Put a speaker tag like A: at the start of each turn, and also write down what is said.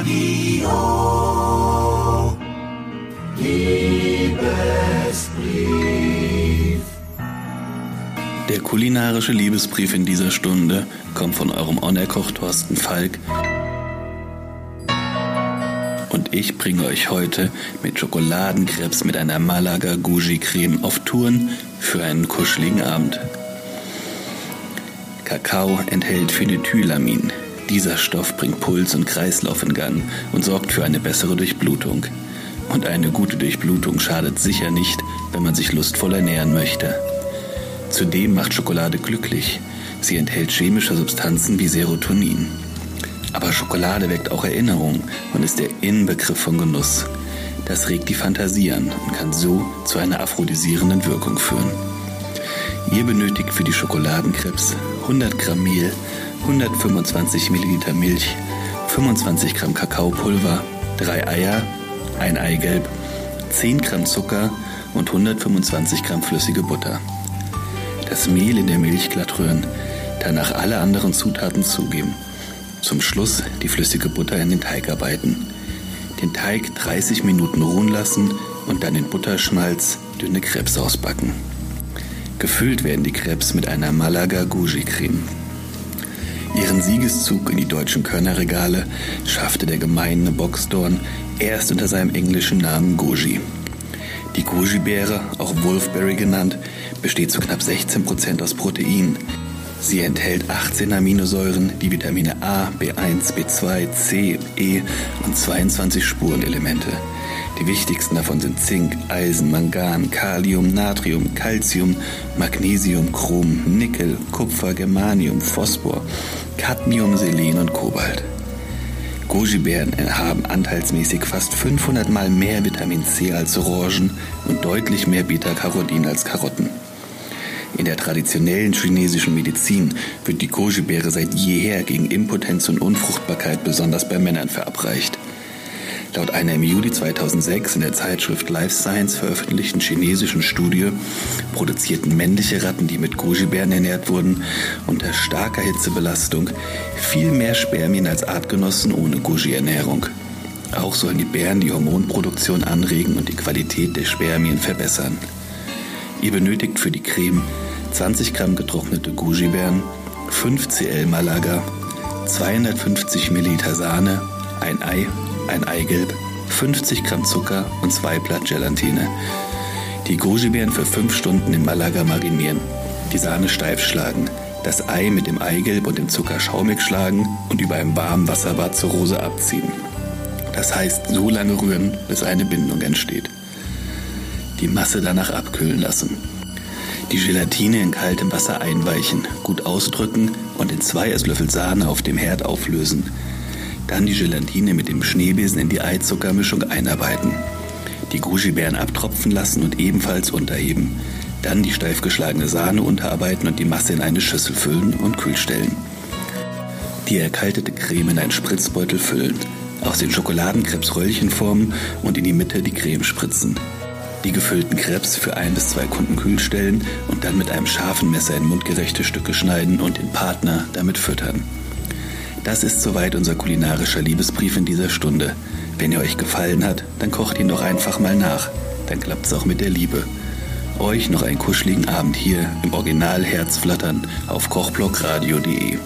A: Radio Liebesbrief.
B: Der kulinarische Liebesbrief in dieser Stunde kommt von eurem Onerkoch Thorsten Falk. Und ich bringe euch heute mit Schokoladenkrebs mit einer Malaga Gouji Creme auf Touren für einen kuscheligen Abend. Kakao enthält Phenethylamin. Dieser Stoff bringt Puls und Kreislauf in Gang und sorgt für eine bessere Durchblutung. Und eine gute Durchblutung schadet sicher nicht, wenn man sich lustvoll ernähren möchte. Zudem macht Schokolade glücklich. Sie enthält chemische Substanzen wie Serotonin. Aber Schokolade weckt auch Erinnerung und ist der Inbegriff von Genuss. Das regt die Fantasie an und kann so zu einer aphrodisierenden Wirkung führen. Ihr benötigt für die Schokoladenkrebs 100 Gramm Mehl, 125 Milliliter Milch, 25 Gramm Kakaopulver, 3 Eier, ein Eigelb, 10 Gramm Zucker und 125 Gramm flüssige Butter. Das Mehl in der Milch glatt rühren, danach alle anderen Zutaten zugeben. Zum Schluss die flüssige Butter in den Teig arbeiten. Den Teig 30 Minuten ruhen lassen und dann in Butterschmalz dünne Krebs ausbacken. Gefüllt werden die Krebs mit einer Malaga Gouji Creme. Ihren Siegeszug in die deutschen Körnerregale schaffte der gemeine Boxdorn erst unter seinem englischen Namen Goji. Die Goji-Beere, auch Wolfberry genannt, besteht zu knapp 16% aus Protein. Sie enthält 18 Aminosäuren, die Vitamine A, B1, B2, C, E und 22 Spurenelemente. Die wichtigsten davon sind Zink, Eisen, Mangan, Kalium, Natrium, Calcium, Magnesium, Chrom, Nickel, Kupfer, Germanium, Phosphor, Cadmium, Selen und Kobalt. Goji-Beeren haben anteilsmäßig fast 500 mal mehr Vitamin C als Orangen und deutlich mehr Beta-Carotin als Karotten. In der traditionellen chinesischen Medizin wird die Goji-Beere seit jeher gegen Impotenz und Unfruchtbarkeit besonders bei Männern verabreicht. Laut einer im Juli 2006 in der Zeitschrift Life Science veröffentlichten chinesischen Studie produzierten männliche Ratten, die mit Goji-Bären ernährt wurden, unter starker Hitzebelastung viel mehr Spermien als Artgenossen ohne Goji-Ernährung. Auch sollen die Bären die Hormonproduktion anregen und die Qualität der Spermien verbessern. Ihr benötigt für die Creme 20 Gramm getrocknete Goji-Beeren, 5 cl Malaga, 250 Milliliter Sahne, ein Ei ein Eigelb, 50 Gramm Zucker und zwei Blatt Gelatine. Die Goji-Beeren für 5 Stunden in Malaga marinieren, die Sahne steif schlagen, das Ei mit dem Eigelb und dem Zucker schaumig schlagen und über einem warmen Wasserbad zur Rose abziehen. Das heißt, so lange rühren, bis eine Bindung entsteht. Die Masse danach abkühlen lassen. Die Gelatine in kaltem Wasser einweichen, gut ausdrücken und in zwei Esslöffel Sahne auf dem Herd auflösen. Dann die Gelatine mit dem Schneebesen in die Eizuckermischung einarbeiten. Die Goji-Beeren abtropfen lassen und ebenfalls unterheben. Dann die steif geschlagene Sahne unterarbeiten und die Masse in eine Schüssel füllen und kühl stellen. Die erkaltete Creme in einen Spritzbeutel füllen, aus den Schokoladenkrebs Röllchen formen und in die Mitte die Creme spritzen. Die gefüllten Krebs für ein bis zwei Kunden kühl stellen und dann mit einem scharfen Messer in mundgerechte Stücke schneiden und den Partner damit füttern. Das ist soweit unser kulinarischer Liebesbrief in dieser Stunde. Wenn er euch gefallen hat, dann kocht ihn doch einfach mal nach. Dann klappt es auch mit der Liebe. Euch noch einen kuscheligen Abend hier im Original Herzflattern auf kochblockradio.de.